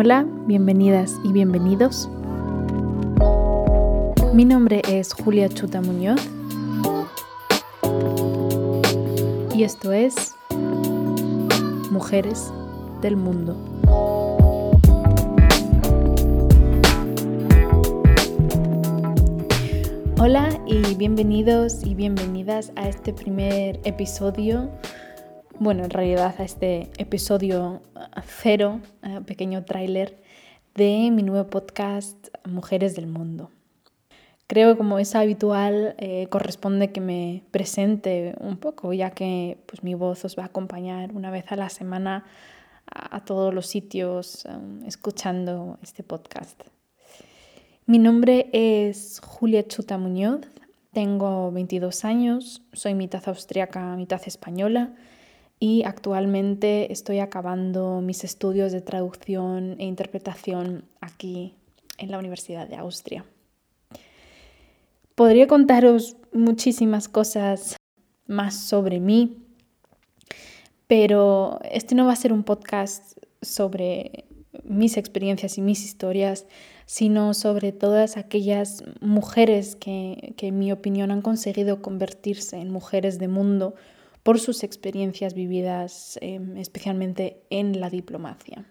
Hola, bienvenidas y bienvenidos. Mi nombre es Julia Chuta Muñoz y esto es Mujeres del Mundo. Hola y bienvenidos y bienvenidas a este primer episodio bueno, en realidad a este episodio cero, pequeño tráiler de mi nuevo podcast Mujeres del Mundo. Creo que como es habitual, eh, corresponde que me presente un poco, ya que pues, mi voz os va a acompañar una vez a la semana a, todos los sitios um, escuchando este podcast. Mi nombre es Julia Chuta Muñoz, tengo 22 años, soy mitad austriaca, mitad española y actualmente estoy acabando mis estudios de traducción e interpretación aquí en la Universidad de Austria. Podría contaros muchísimas cosas más sobre mí, pero este no va a ser un podcast sobre mis experiencias y mis historias, sino sobre todas aquellas mujeres que, que en mi opinión han conseguido convertirse en mujeres de mundo por sus experiencias vividas em, especialmente en la diplomacia.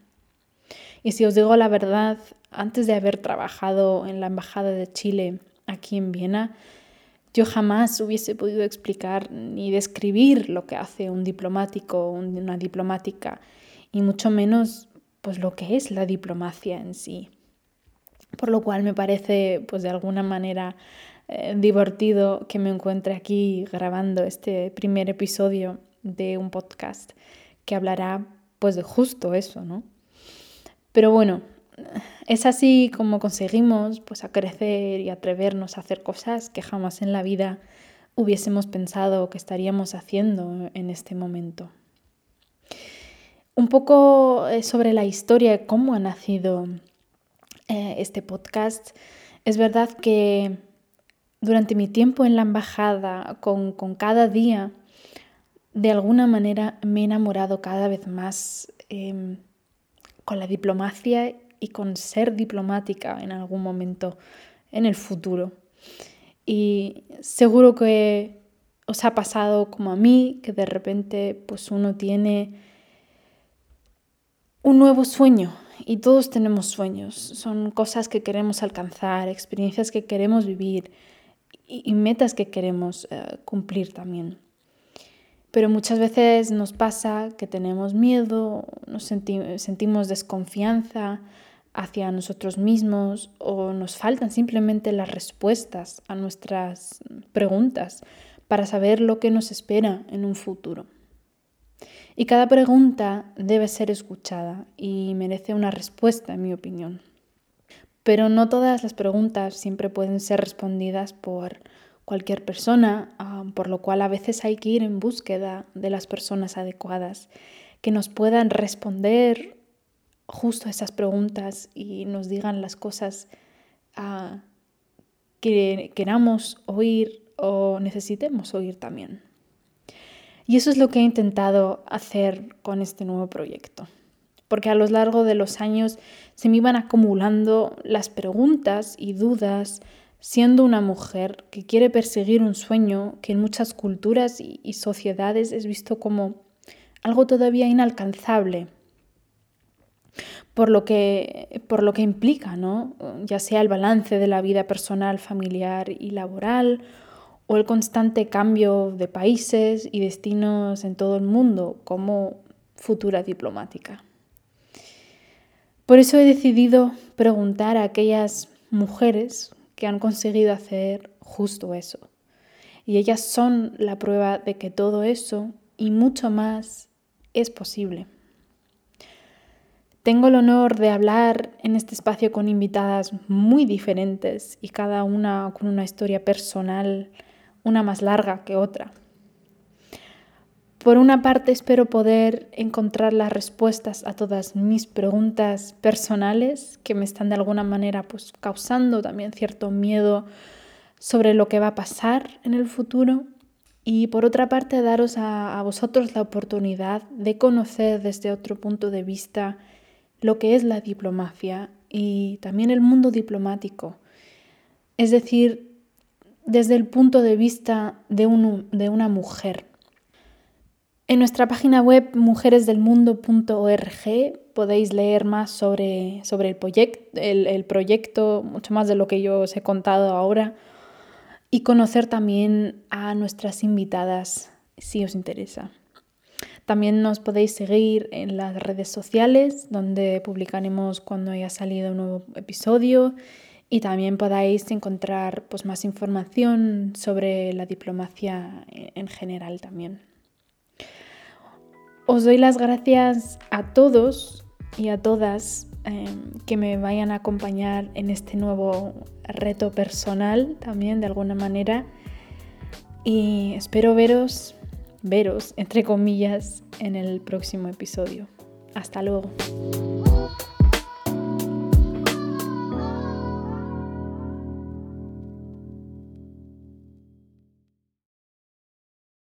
Y si os digo la verdad, antes de haber trabajado en la Embajada de Chile aquí en Viena, yo jamás hubiese podido explicar ni describir lo que hace un diplomático o una diplomática, y mucho menos pues lo que es la diplomacia en sí. Por lo cual me parece pues de alguna manera eh, divertido que me encuentre aquí grabando este primer episodio de un podcast que hablará pues de justo eso, ¿no? Pero bueno, es así como conseguimos pues a crecer y atrevernos a hacer cosas que jamás en la vida hubiésemos pensado que estaríamos haciendo en este momento. Un poco eh, sobre la historia de cómo ha nacido eh, este podcast. Es verdad que durante mi tiempo en la embajada, con, cada día, de alguna manera me he enamorado cada vez más em, con la diplomacia y con ser diplomática en algún momento en el futuro. Y seguro que os ha pasado como a mí, que de repente pues uno tiene un nuevo sueño y todos tenemos sueños, son cosas que queremos alcanzar, experiencias que queremos vivir, y, metas que queremos eh, cumplir también. Pero muchas veces nos pasa que tenemos miedo, nos sentimos desconfianza hacia nosotros mismos o nos faltan simplemente las respuestas a nuestras preguntas para saber lo que nos espera en un futuro. Y cada pregunta debe ser escuchada y merece una respuesta, en mi opinión. Pero no todas las preguntas siempre pueden ser respondidas por cualquier persona, ah, por lo cual a veces hay que ir en búsqueda de las personas adecuadas que nos puedan responder justo esas preguntas y nos digan las cosas ah, que queramos oír o necesitemos oír también. Y eso es lo que he intentado hacer con este nuevo proyecto porque a lo largo de los años se me iban acumulando las preguntas y dudas siendo una mujer que quiere perseguir un sueño que en muchas culturas y, sociedades es visto como algo todavía inalcanzable. Por lo, que, por lo que implica, ¿no? ya sea el balance de la vida personal, familiar y laboral, o el constante cambio de países y destinos en todo el mundo como futura diplomática. Por eso he decidido preguntar a aquellas mujeres que han conseguido hacer justo eso. Y ellas son la prueba de que todo eso y mucho más es posible. Tengo el honor de hablar en este espacio con invitadas muy diferentes y cada una con una historia personal, una más larga que otra. Por una parte espero poder encontrar las respuestas a todas mis preguntas personales que me están de alguna manera pues causando también cierto miedo sobre lo que va a pasar en el futuro y por otra parte daros a, vosotros la oportunidad de conocer desde otro punto de vista lo que es la diplomacia y también el mundo diplomático. Es decir, desde el punto de vista de una mujer. En nuestra página web mujeresdelmundo.org podéis leer más sobre, sobre el, el, el, proyecto, mucho más de lo que yo os he contado ahora, y conocer también a nuestras invitadas si os interesa. También nos podéis seguir en las redes sociales, donde publicaremos cuando haya salido un nuevo episodio y también podáis encontrar pues, más información sobre la diplomacia en general también. Os doy las gracias a todos y a todas em, que me vayan a acompañar en este nuevo reto personal también de alguna manera y espero veros, veros entre comillas en el próximo episodio. Hasta luego.